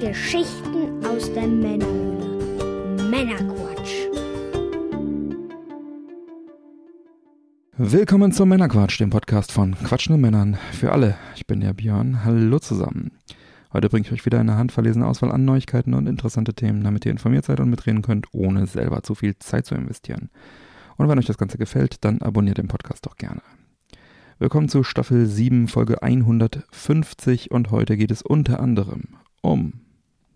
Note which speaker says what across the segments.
Speaker 1: Geschichten aus der Männerhöhle. Männerquatsch.
Speaker 2: Willkommen zum Männerquatsch, dem Podcast von quatschenden Männern für alle. Ich bin der Björn. Hallo zusammen. Heute bringe ich euch wieder eine handverlesene Auswahl an Neuigkeiten und interessante Themen, damit ihr informiert seid und mitreden könnt, ohne selber zu viel Zeit zu investieren. Und wenn euch das Ganze gefällt, dann abonniert den Podcast doch gerne. Willkommen zu Staffel 7, Folge 150 und heute geht es unter anderem um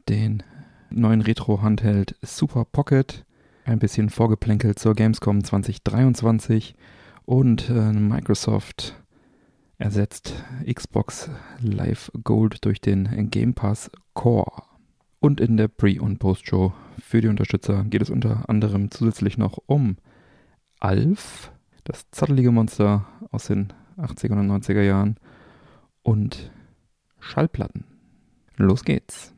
Speaker 2: den neuen Retro-Handheld Super Pocket, ein bisschen vorgeplänkelt zur Gamescom 2023 und äh, Microsoft ersetzt Xbox Live Gold durch den Game Pass Core. Und in der Pre- und Post-Show für die Unterstützer geht es unter anderem zusätzlich noch um Alf, das zattelige Monster aus den 80er und 90er Jahren und Schallplatten. Los geht's.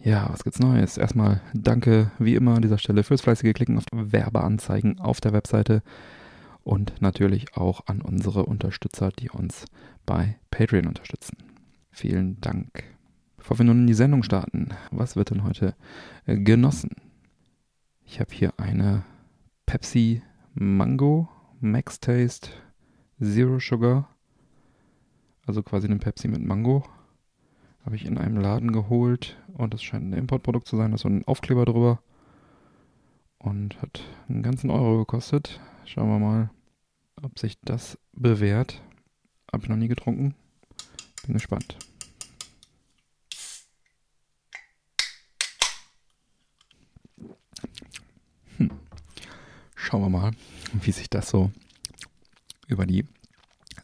Speaker 2: Ja, was gibt's Neues? Erstmal danke wie immer an dieser Stelle fürs fleißige Klicken auf Werbeanzeigen auf der Webseite und natürlich auch an unsere Unterstützer, die uns bei Patreon unterstützen. Vielen Dank. Bevor wir nun in die Sendung starten, was wird denn heute genossen? Ich habe hier eine Pepsi Mango Max Taste Zero Sugar, also quasi eine Pepsi mit Mango. Habe ich in einem Laden geholt und das scheint ein Importprodukt zu sein, da ist so ein Aufkleber drüber und hat einen ganzen Euro gekostet. Schauen wir mal, ob sich das bewährt. Habe ich noch nie getrunken. Bin gespannt. Hm. Schauen wir mal, wie sich das so über die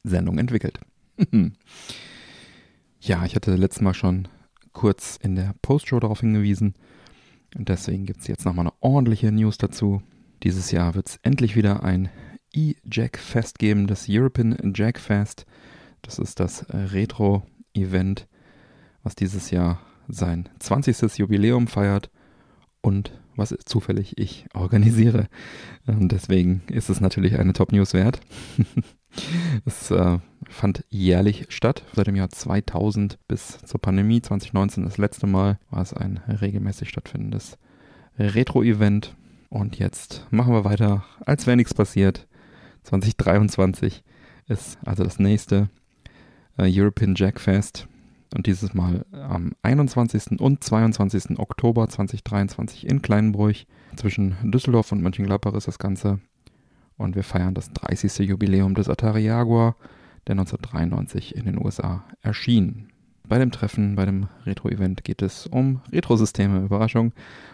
Speaker 2: Sendung entwickelt. ja, ich hatte letztes Mal schon kurz in der Postshow darauf hingewiesen. Und deswegen gibt es jetzt nochmal eine ordentliche News dazu. Dieses Jahr wird es endlich wieder ein E-Jack Fest geben, das European Jack Fest. Das ist das Retro-Event, was dieses Jahr sein 20. Jubiläum feiert und was zufällig ich organisiere. Und deswegen ist es natürlich eine Top-News wert. es äh, fand jährlich statt, seit dem Jahr 2000 bis zur Pandemie 2019 das letzte Mal war es ein regelmäßig stattfindendes Retro-Event. Und jetzt machen wir weiter, als wäre nichts passiert. 2023 ist also das nächste äh, European Jack Fest und dieses Mal am 21. und 22. Oktober 2023 in Kleinbruch. Zwischen Düsseldorf und Mönchengladbach ist das Ganze. Und wir feiern das 30. Jubiläum des Atari Jaguar, der 1993 in den USA erschien. Bei dem Treffen, bei dem Retro-Event geht es um Retro-Systeme, Überraschung.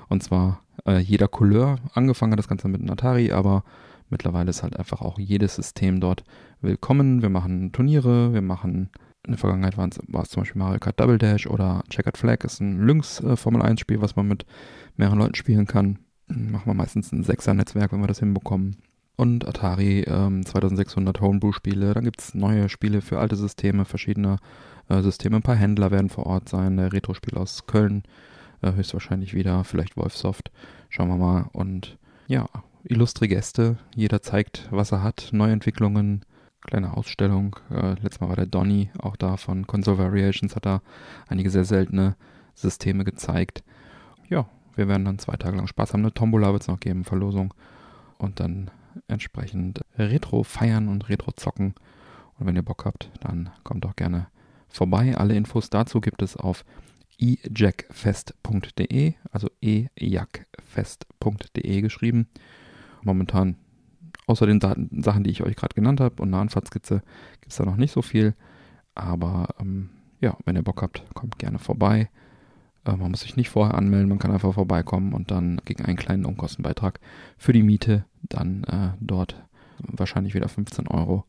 Speaker 2: Und zwar äh, jeder Couleur. Angefangen hat das Ganze mit einem Atari, aber mittlerweile ist halt einfach auch jedes System dort willkommen. Wir machen Turniere, wir machen in der Vergangenheit war es zum Beispiel Mario Kart Double Dash oder Checkered Flag ist ein Lynx äh, Formel 1 Spiel, was man mit mehreren Leuten spielen kann. Machen wir meistens ein Sechser-Netzwerk, wenn wir das hinbekommen. Und Atari ähm, 2600 Homebrew-Spiele. Dann gibt es neue Spiele für alte Systeme, verschiedene äh, Systeme. Ein paar Händler werden vor Ort sein. Der Retro-Spiel aus Köln äh, höchstwahrscheinlich wieder. Vielleicht Wolfsoft. Schauen wir mal. Und ja, illustre Gäste. Jeder zeigt, was er hat. Neuentwicklungen kleine Ausstellung. Äh, letztes Mal war der Donny auch da von Console Variations, hat da einige sehr seltene Systeme gezeigt. Ja, wir werden dann zwei Tage lang Spaß haben. Eine Tombola wird es noch geben, Verlosung. Und dann entsprechend Retro feiern und Retro zocken. Und wenn ihr Bock habt, dann kommt doch gerne vorbei. Alle Infos dazu gibt es auf ejackfest.de, also ejackfest.de geschrieben. Momentan Außer den Daten, Sachen, die ich euch gerade genannt habe und eine Anfahrtskizze gibt es da noch nicht so viel. Aber ähm, ja, wenn ihr Bock habt, kommt gerne vorbei. Äh, man muss sich nicht vorher anmelden, man kann einfach vorbeikommen und dann gegen einen kleinen Umkostenbeitrag für die Miete dann äh, dort wahrscheinlich wieder 15 Euro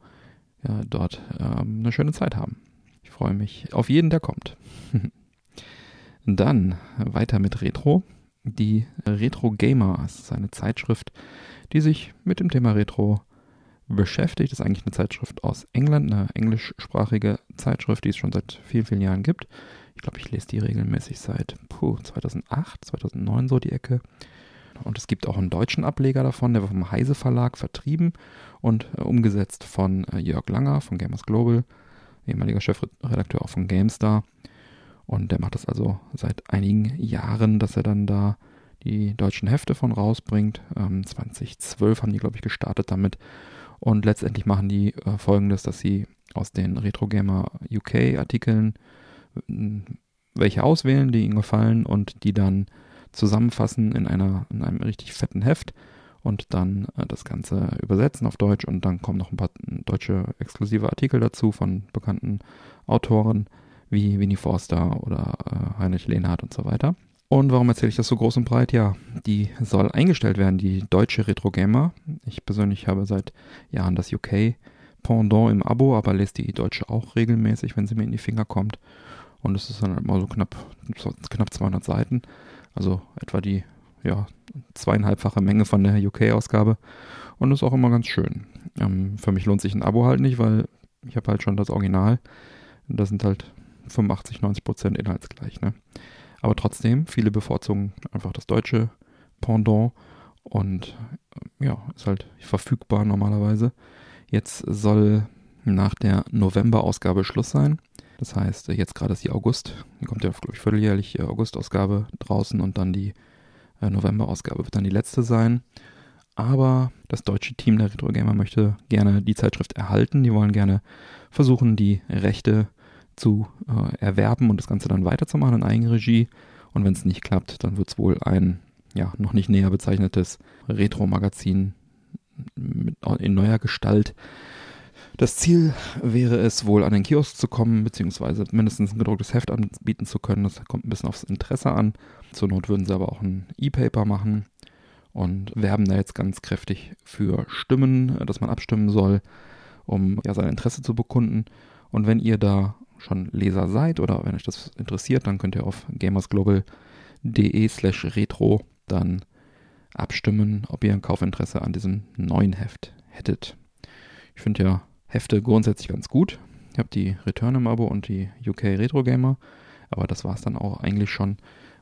Speaker 2: ja, dort ähm, eine schöne Zeit haben. Ich freue mich auf jeden, der kommt. dann weiter mit Retro. Die Retro Gamer ist eine Zeitschrift, die sich mit dem Thema Retro beschäftigt. Das ist eigentlich eine Zeitschrift aus England, eine englischsprachige Zeitschrift, die es schon seit vielen, vielen Jahren gibt. Ich glaube, ich lese die regelmäßig seit puh, 2008, 2009 so die Ecke. Und es gibt auch einen deutschen Ableger davon, der wird vom Heise Verlag vertrieben und äh, umgesetzt von äh, Jörg Langer von Gamers Global, ehemaliger Chefredakteur auch von GameStar. Und der macht das also seit einigen Jahren, dass er dann da die deutschen Hefte von rausbringt. Ähm, 2012 haben die, glaube ich, gestartet damit. Und letztendlich machen die äh, folgendes, dass sie aus den Retro Gamer UK Artikeln welche auswählen, die ihnen gefallen und die dann zusammenfassen in einer in einem richtig fetten Heft und dann äh, das Ganze übersetzen auf Deutsch und dann kommen noch ein paar deutsche exklusive Artikel dazu von bekannten Autoren wie Winnie Forster oder äh, Heinrich Lehnhardt und so weiter. Und warum erzähle ich das so groß und breit? Ja, die soll eingestellt werden, die deutsche Retro Gamer. Ich persönlich habe seit Jahren das UK Pendant im Abo, aber lese die deutsche auch regelmäßig, wenn sie mir in die Finger kommt. Und es ist dann immer so knapp, knapp 200 Seiten. Also etwa die ja, zweieinhalbfache Menge von der UK-Ausgabe. Und das ist auch immer ganz schön. Ähm, für mich lohnt sich ein Abo halt nicht, weil ich habe halt schon das Original. Da sind halt 85, 90 Prozent inhaltsgleich. Ne? Aber trotzdem, viele bevorzugen einfach das deutsche Pendant. Und äh, ja, ist halt verfügbar normalerweise. Jetzt soll nach der November-Ausgabe Schluss sein. Das heißt, jetzt gerade ist die August, die kommt ja, glaube ich, vierteljährlich äh, August-Ausgabe draußen und dann die äh, November-Ausgabe wird dann die letzte sein. Aber das deutsche Team der Retro Gamer möchte gerne die Zeitschrift erhalten. Die wollen gerne versuchen, die Rechte zu äh, erwerben und das Ganze dann weiterzumachen in Eigenregie. Und wenn es nicht klappt, dann wird es wohl ein ja, noch nicht näher bezeichnetes Retro-Magazin in neuer Gestalt das Ziel wäre es wohl an den Kiosk zu kommen, beziehungsweise mindestens ein gedrucktes Heft anbieten zu können. Das kommt ein bisschen aufs Interesse an. Zur Not würden sie aber auch ein E-Paper machen und werben da jetzt ganz kräftig für Stimmen, dass man abstimmen soll, um ja sein Interesse zu bekunden. Und wenn ihr da schon Leser seid oder wenn euch das interessiert, dann könnt ihr auf gamersglobal.de slash retro dann abstimmen, ob ihr ein Kaufinteresse an diesem neuen Heft hättet. Ich finde ja Hefte grundsätzlich ganz gut. Ich habe die Return im Abo und die UK Retro Gamer, aber das war es dann auch eigentlich schon,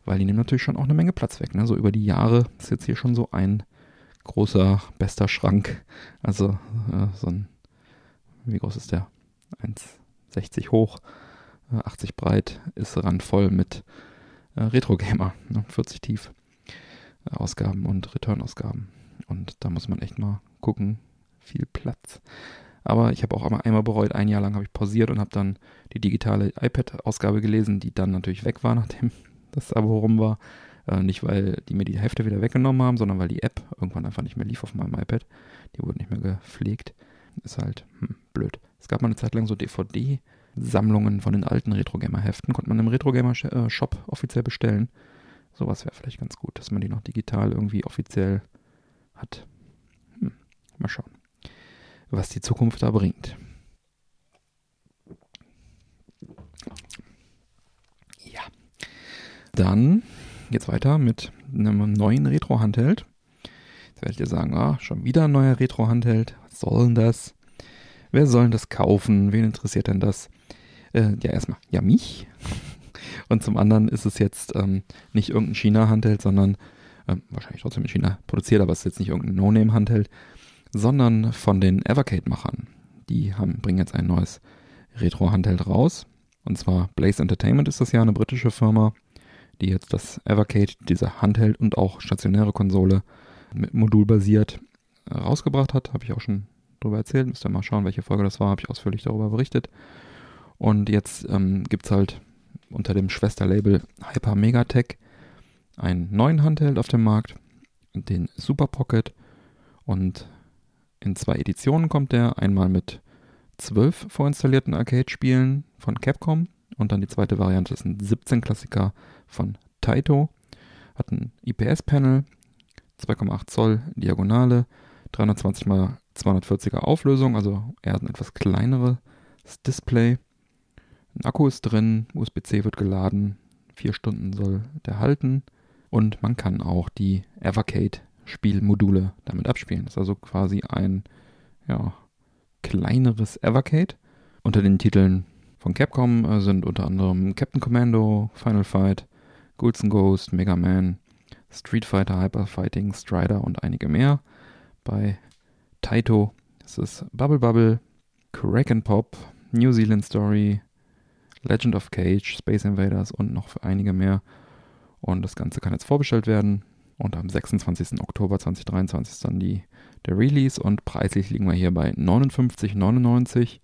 Speaker 2: weil die nehmen natürlich schon auch eine Menge Platz weg. Ne? So über die Jahre ist jetzt hier schon so ein großer, bester Schrank. Also äh, so ein, wie groß ist der? 1,60 hoch, äh, 80 breit, ist randvoll mit äh, Retro Gamer, ne? 40 tief. Äh, Ausgaben und Return-Ausgaben. Und da muss man echt mal gucken. Viel Platz. Aber ich habe auch einmal bereut, ein Jahr lang habe ich pausiert und habe dann die digitale iPad-Ausgabe gelesen, die dann natürlich weg war, nachdem das Abo rum war. Äh, nicht, weil die mir die Hälfte wieder weggenommen haben, sondern weil die App irgendwann einfach nicht mehr lief auf meinem iPad. Die wurde nicht mehr gepflegt. Ist halt hm, blöd. Es gab mal eine Zeit lang so DVD-Sammlungen von den alten Retro-Gamer-Heften. Konnte man im Retro-Gamer-Shop offiziell bestellen. Sowas wäre vielleicht ganz gut, dass man die noch digital irgendwie offiziell hat. Was die Zukunft da bringt. Ja. Dann geht's weiter mit einem neuen Retro-Handheld. Jetzt werdet ihr sagen, ah, schon wieder ein neuer Retro-Handheld. Was soll denn das? Wer soll denn das kaufen? Wen interessiert denn das? Äh, ja, erstmal, ja, mich. Und zum anderen ist es jetzt ähm, nicht irgendein China-Handheld, sondern ähm, wahrscheinlich trotzdem in China produziert, aber es ist jetzt nicht irgendein No-Name-Handheld, sondern von den Evercade-Machern. Die haben, bringen jetzt ein neues Retro-Handheld raus. Und zwar Blaze Entertainment ist das ja eine britische Firma, die jetzt das Evercade, diese Handheld und auch stationäre Konsole mit modulbasiert äh, rausgebracht hat. Habe ich auch schon drüber erzählt. Müsst ihr mal schauen, welche Folge das war. Habe ich ausführlich darüber berichtet. Und jetzt ähm, gibt es halt unter dem Schwesterlabel Hyper Megatech einen neuen Handheld auf dem Markt, den Super Pocket. Und in zwei Editionen kommt der, einmal mit zwölf vorinstallierten Arcade-Spielen von Capcom und dann die zweite Variante ist ein 17 Klassiker von Taito. Hat ein IPS-Panel, 2,8 Zoll Diagonale, 320 x 240er Auflösung, also eher ein etwas kleineres Display. Ein Akku ist drin, USB-C wird geladen, vier Stunden soll der halten und man kann auch die Evercade Spielmodule damit abspielen. Das ist also quasi ein ja, kleineres Evercade. Unter den Titeln von Capcom äh, sind unter anderem Captain Commando, Final Fight, Ghouls Ghost, Mega Man, Street Fighter, Hyper Fighting, Strider und einige mehr. Bei Taito ist es Bubble Bubble, Crack and Pop, New Zealand Story, Legend of Cage, Space Invaders und noch einige mehr. Und das Ganze kann jetzt vorbestellt werden. Und am 26. Oktober 2023 ist dann die, der Release und preislich liegen wir hier bei 59,99.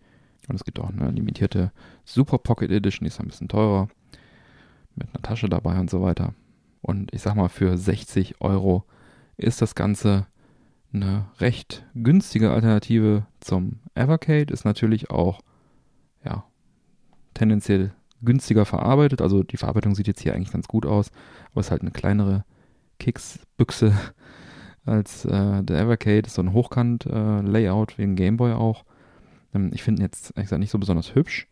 Speaker 2: Und es gibt auch eine limitierte Super Pocket Edition, die ist ein bisschen teurer. Mit einer Tasche dabei und so weiter. Und ich sag mal, für 60 Euro ist das Ganze eine recht günstige Alternative zum Evercade. Ist natürlich auch, ja, tendenziell günstiger verarbeitet. Also die Verarbeitung sieht jetzt hier eigentlich ganz gut aus, aber es ist halt eine kleinere Kicks-Büchse als äh, der Evercade. Ist so ein Hochkant-Layout äh, wegen Gameboy auch. Ähm, ich finde ihn jetzt ehrlich gesagt nicht so besonders hübsch,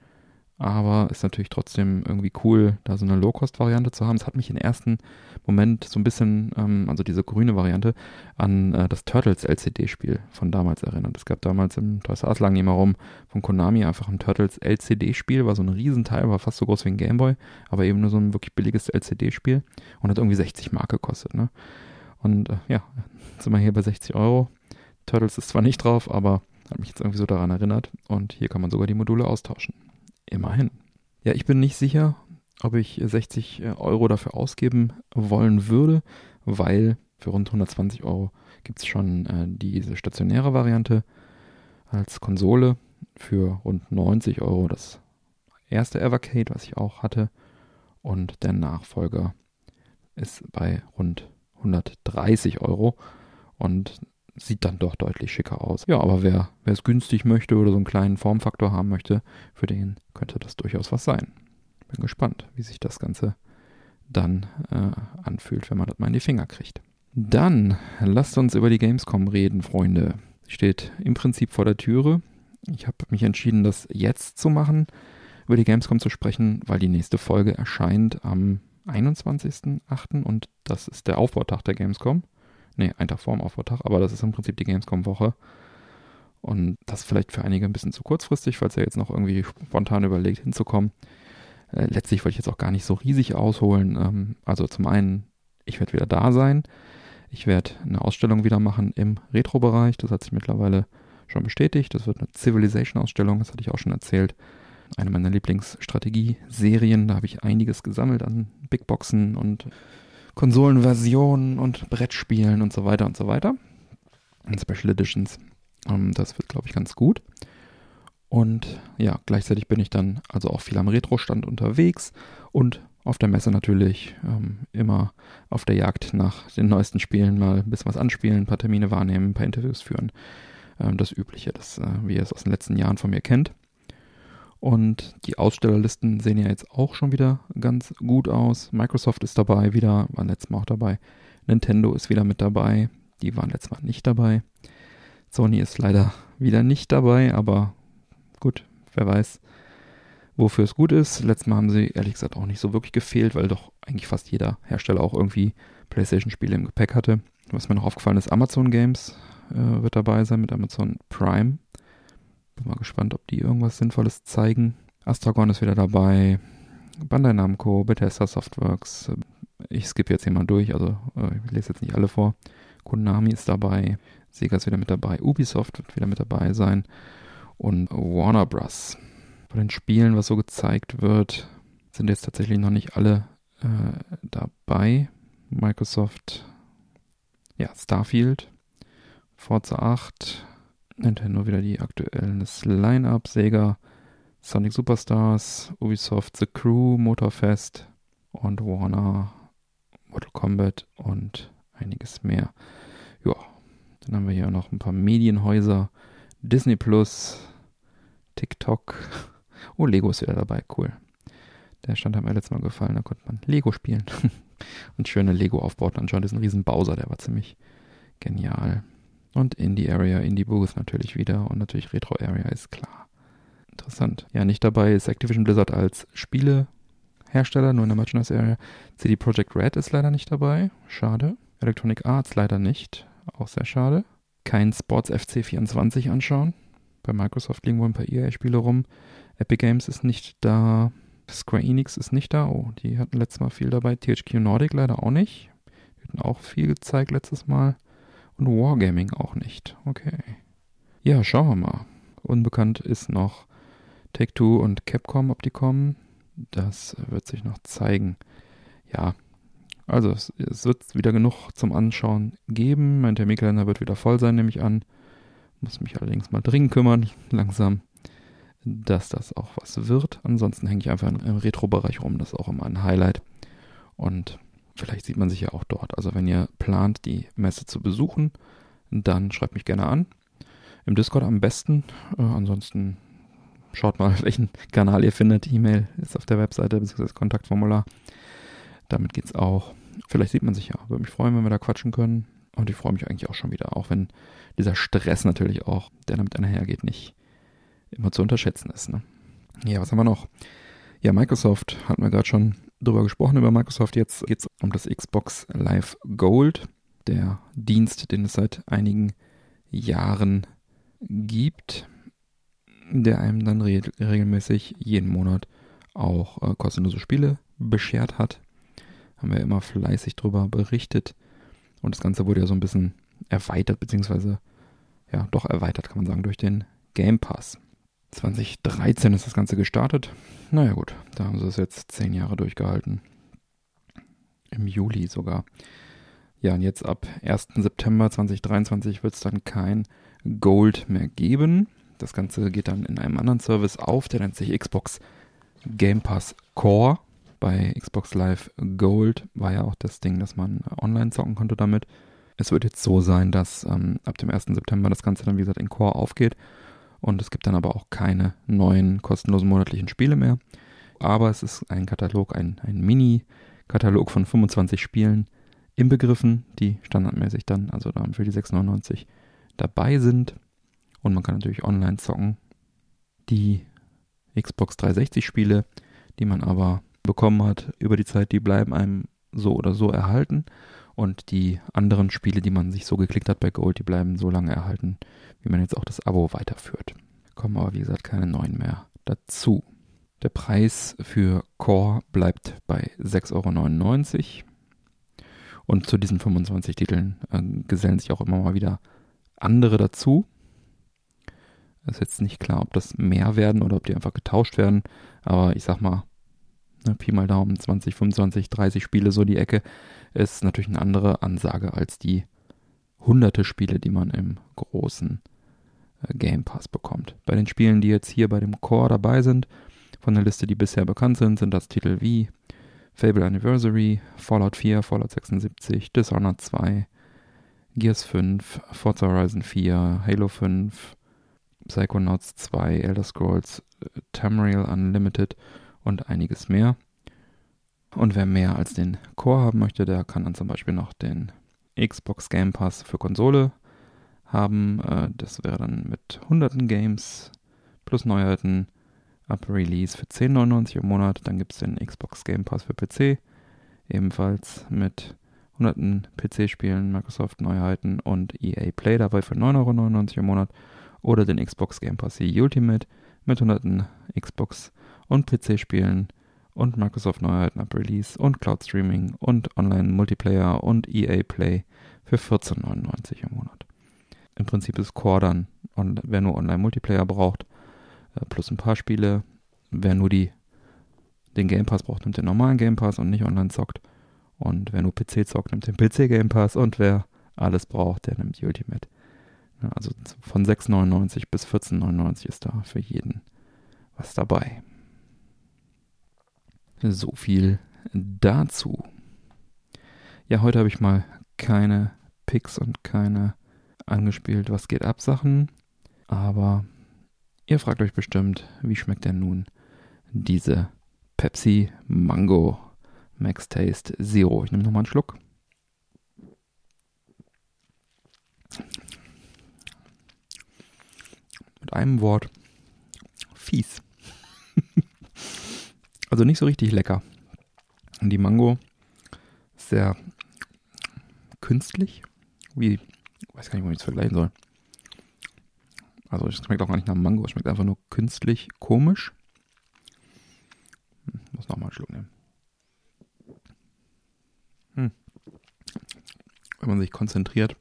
Speaker 2: aber ist natürlich trotzdem irgendwie cool, da so eine Low-Cost-Variante zu haben. Es hat mich im ersten Moment so ein bisschen, ähm, also diese grüne Variante, an äh, das Turtles LCD-Spiel von damals erinnert. Es gab damals im Toys R Us immer rum von Konami einfach ein Turtles LCD-Spiel, war so ein Riesenteil, war fast so groß wie ein Gameboy, aber eben nur so ein wirklich billiges LCD-Spiel und hat irgendwie 60 Mark gekostet. Ne? Und äh, ja, sind wir hier bei 60 Euro. Turtles ist zwar nicht drauf, aber hat mich jetzt irgendwie so daran erinnert. Und hier kann man sogar die Module austauschen. Immerhin. Ja, ich bin nicht sicher, ob ich 60 äh, Euro dafür ausgeben wollen würde, weil für rund 120 Euro gibt es schon äh, diese stationäre Variante als Konsole. Für rund 90 Euro das erste Evercade, was ich auch hatte. Und der Nachfolger ist bei rund 130 Euro und sieht dann doch deutlich schicker aus. Ja, aber wer, es günstig möchte oder so einen kleinen Formfaktor haben möchte, für den könnte das durchaus was sein. Bin gespannt, wie sich das Ganze dann äh, anfühlt, wenn man das mal in die Finger kriegt. Dann lasst uns über die Gamescom reden, Freunde. Steht im Prinzip vor der Türe. Ich habe mich entschieden, das jetzt zu machen, über die Gamescom zu sprechen, weil die nächste Folge erscheint am 21.08. und das ist der Aufbautag der Gamescom. Ne, ein Tag vor dem Aufbautag, aber das ist im Prinzip die Gamescom-Woche. Und das vielleicht für einige ein bisschen zu kurzfristig, falls ihr jetzt noch irgendwie spontan überlegt, hinzukommen. Äh, letztlich wollte ich jetzt auch gar nicht so riesig ausholen. Ähm, also zum einen, ich werde wieder da sein. Ich werde eine Ausstellung wieder machen im Retro-Bereich. Das hat sich mittlerweile schon bestätigt. Das wird eine Civilization-Ausstellung, das hatte ich auch schon erzählt. Eine meiner Lieblingsstrategie-Serien. Da habe ich einiges gesammelt an Big Boxen und Konsolenversionen und Brettspielen und so weiter und so weiter. Und Special Editions. Ähm, das wird, glaube ich, ganz gut. Und ja, gleichzeitig bin ich dann also auch viel am Retro-Stand unterwegs und auf der Messe natürlich ähm, immer auf der Jagd nach den neuesten Spielen mal ein bisschen was anspielen, ein paar Termine wahrnehmen, ein paar Interviews führen. Ähm, das Übliche, das, äh, wie ihr es aus den letzten Jahren von mir kennt. Und die Ausstellerlisten sehen ja jetzt auch schon wieder ganz gut aus. Microsoft ist dabei wieder, war letztes Mal auch dabei. Nintendo ist wieder mit dabei. Die waren letztes Mal nicht dabei. Sony ist leider wieder nicht dabei, aber gut, wer weiß, wofür es gut ist. Letztes Mal haben sie ehrlich gesagt auch nicht so wirklich gefehlt, weil doch eigentlich fast jeder Hersteller auch irgendwie PlayStation-Spiele im Gepäck hatte. Was mir noch aufgefallen ist, Amazon Games äh, wird dabei sein mit Amazon Prime. Bin mal gespannt, ob die irgendwas Sinnvolles zeigen. Astragon ist wieder dabei. Bandai Namco, Bethesda Softworks. Ich skippe jetzt hier mal durch, also äh, ich lese jetzt nicht alle vor. Konami ist dabei. Sega ist wieder mit dabei. Ubisoft wird wieder mit dabei sein. Und Warner Bros. Bei den Spielen, was so gezeigt wird, sind jetzt tatsächlich noch nicht alle äh, dabei. Microsoft, ja, Starfield, Forza 8, Nintendo wieder die aktuellen Line-Up, Sega, Sonic Superstars, Ubisoft The Crew, Motorfest und Warner, Mortal Kombat und einiges mehr. Ja, dann haben wir hier noch ein paar Medienhäuser, Disney Plus, TikTok. Oh, Lego ist wieder dabei, cool. Der Stand hat mir letztes Mal gefallen, da konnte man Lego spielen. und schöne Lego-Aufbauten anschauen. Das ist ein riesen Bowser, der war ziemlich genial. Und Indie Area, Indie Booth natürlich wieder und natürlich Retro Area ist klar. Interessant. Ja, nicht dabei ist Activision Blizzard als Spielehersteller, nur in der Merchandise Area. CD Projekt Red ist leider nicht dabei. Schade. Electronic Arts leider nicht. Auch sehr schade. Kein Sports FC 24 anschauen. Bei Microsoft liegen wohl ein paar EA-Spiele rum. Epic Games ist nicht da. Square Enix ist nicht da. Oh, die hatten letztes Mal viel dabei. THQ Nordic leider auch nicht. Die hatten auch viel gezeigt letztes Mal. Und Wargaming auch nicht. Okay. Ja, schauen wir mal. Unbekannt ist noch Take-Two und Capcom, ob die kommen. Das wird sich noch zeigen. Ja, also es, es wird wieder genug zum Anschauen geben. Mein Terminkalender wird wieder voll sein, nehme ich an. Muss mich allerdings mal dringend kümmern, langsam, dass das auch was wird. Ansonsten hänge ich einfach im Retro-Bereich rum. Das ist auch immer ein Highlight. Und vielleicht sieht man sich ja auch dort. Also wenn ihr plant, die Messe zu besuchen, dann schreibt mich gerne an. Im Discord am besten. Äh, ansonsten schaut mal, welchen Kanal ihr findet. E-Mail ist auf der Webseite, bzw. Kontaktformular. Damit geht's auch. Vielleicht sieht man sich ja. Würde mich freuen, wenn wir da quatschen können. Und ich freue mich eigentlich auch schon wieder, auch wenn dieser Stress natürlich auch, der damit einhergeht, nicht immer zu unterschätzen ist. Ne? Ja, was haben wir noch? Ja, Microsoft hatten wir gerade schon drüber gesprochen, über Microsoft. Jetzt geht es um das Xbox Live Gold, der Dienst, den es seit einigen Jahren gibt, der einem dann re regelmäßig jeden Monat auch äh, kostenlose Spiele beschert hat. Haben wir immer fleißig drüber berichtet. Und das Ganze wurde ja so ein bisschen erweitert, beziehungsweise ja, doch erweitert, kann man sagen, durch den Game Pass. 2013 ist das Ganze gestartet. Naja gut, da haben sie es jetzt zehn Jahre durchgehalten. Im Juli sogar. Ja, und jetzt ab 1. September 2023 wird es dann kein Gold mehr geben. Das Ganze geht dann in einem anderen Service auf, der nennt sich Xbox Game Pass Core bei Xbox Live Gold war ja auch das Ding, dass man online zocken konnte damit. Es wird jetzt so sein, dass ähm, ab dem 1. September das Ganze dann, wie gesagt, in Core aufgeht. Und es gibt dann aber auch keine neuen kostenlosen monatlichen Spiele mehr. Aber es ist ein Katalog, ein, ein Mini-Katalog von 25 Spielen inbegriffen, die standardmäßig dann, also dann für die 6,99 dabei sind. Und man kann natürlich online zocken. Die Xbox 360 Spiele, die man aber bekommen hat über die Zeit, die bleiben einem so oder so erhalten. Und die anderen Spiele, die man sich so geklickt hat bei Gold, die bleiben so lange erhalten, wie man jetzt auch das Abo weiterführt. Kommen aber, wie gesagt, keine neuen mehr dazu. Der Preis für Core bleibt bei 6,99 Euro. Und zu diesen 25 Titeln äh, gesellen sich auch immer mal wieder andere dazu. Es ist jetzt nicht klar, ob das mehr werden oder ob die einfach getauscht werden. Aber ich sag mal, ne, Pi mal Daumen, 20, 25, 30 Spiele so die Ecke, ist natürlich eine andere Ansage als die hunderte Spiele, die man im großen Game Pass bekommt. Bei den Spielen, die jetzt hier bei dem Core dabei sind, von der Liste, die bisher bekannt sind, sind das Titel wie Fable Anniversary, Fallout 4, Fallout 76, Dishonored 2, Gears 5, Forza Horizon 4, Halo 5, Psychonauts 2, Elder Scrolls, Tamriel Unlimited und einiges mehr. Und wer mehr als den Core haben möchte, der kann dann zum Beispiel noch den Xbox Game Pass für Konsole haben. Äh, das wäre dann mit hunderten Games plus Neuheiten ab Release für 10,99 im Monat. Dann gibt es den Xbox Game Pass für PC, ebenfalls mit hunderten PC-Spielen, Microsoft Neuheiten und EA Play dabei für 9,99 Euro im Monat. Oder den Xbox Game Pass Ultimate mit hunderten Xbox und PC-Spielen und Microsoft Neuheiten ab Release und Cloud Streaming und Online-Multiplayer und EA Play für 14,99 im Monat. Im Prinzip ist Core dann, wer nur Online-Multiplayer braucht, äh, plus ein paar Spiele. Wer nur die, den Game Pass braucht, nimmt den normalen Game Pass und nicht online zockt. Und wer nur PC zockt, nimmt den PC Game Pass. Und wer alles braucht, der nimmt die Ultimate. Also von 6,99 bis 14,99 ist da für jeden was dabei. So viel dazu. Ja, heute habe ich mal keine Picks und keine angespielt, was geht ab Sachen. Aber ihr fragt euch bestimmt, wie schmeckt denn nun diese Pepsi Mango Max Taste Zero? Ich nehme nochmal einen Schluck. Mit einem Wort. Fies. Also nicht so richtig lecker. Und die Mango ist sehr künstlich. Wie, weiß gar nicht, wo ich es vergleichen soll. Also es schmeckt auch gar nicht nach Mango, es schmeckt einfach nur künstlich komisch. Hm, muss nochmal einen Schluck nehmen. Hm. Wenn man sich konzentriert,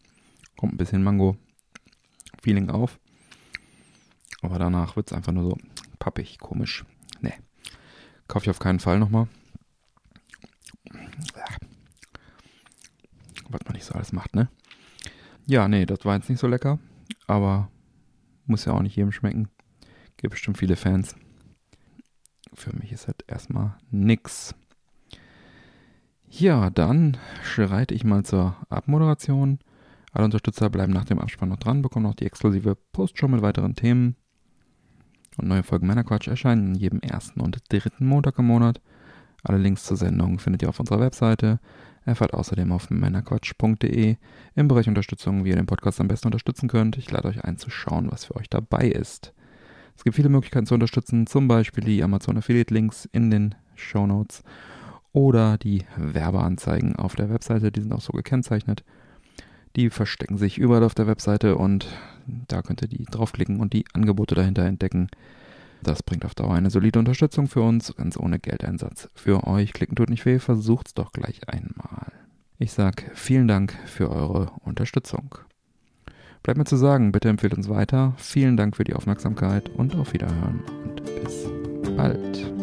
Speaker 2: kommt ein bisschen Mango-Feeling auf. Aber danach wird es einfach nur so pappig, komisch Kaufe ich auf keinen Fall nochmal. Was man nicht so alles macht, ne? Ja, nee, das war jetzt nicht so lecker. Aber muss ja auch nicht jedem schmecken. Gibt bestimmt viele Fans. Für mich ist das erstmal nix. Ja, dann schreite ich mal zur Abmoderation. Alle Unterstützer bleiben nach dem Abspann noch dran, bekommen noch die exklusive Postshow mit weiteren Themen. Und neue Folgen Männerquatsch erscheinen jedem ersten und dritten Montag im Monat. Alle Links zur Sendung findet ihr auf unserer Webseite. Erfahrt außerdem auf männerquatsch.de im Bereich Unterstützung, wie ihr den Podcast am besten unterstützen könnt. Ich lade euch ein zu schauen, was für euch dabei ist. Es gibt viele Möglichkeiten zu unterstützen, zum Beispiel die Amazon Affiliate Links in den Show Notes oder die Werbeanzeigen auf der Webseite, die sind auch so gekennzeichnet. Die verstecken sich überall auf der Webseite und da könnt ihr die draufklicken und die Angebote dahinter entdecken. Das bringt auf Dauer eine solide Unterstützung für uns, ganz ohne Geldeinsatz. Für euch klicken tut nicht weh, versucht's doch gleich einmal. Ich sag vielen Dank für eure Unterstützung. Bleibt mir zu sagen, bitte empfehlt uns weiter. Vielen Dank für die Aufmerksamkeit und auf Wiederhören und bis bald.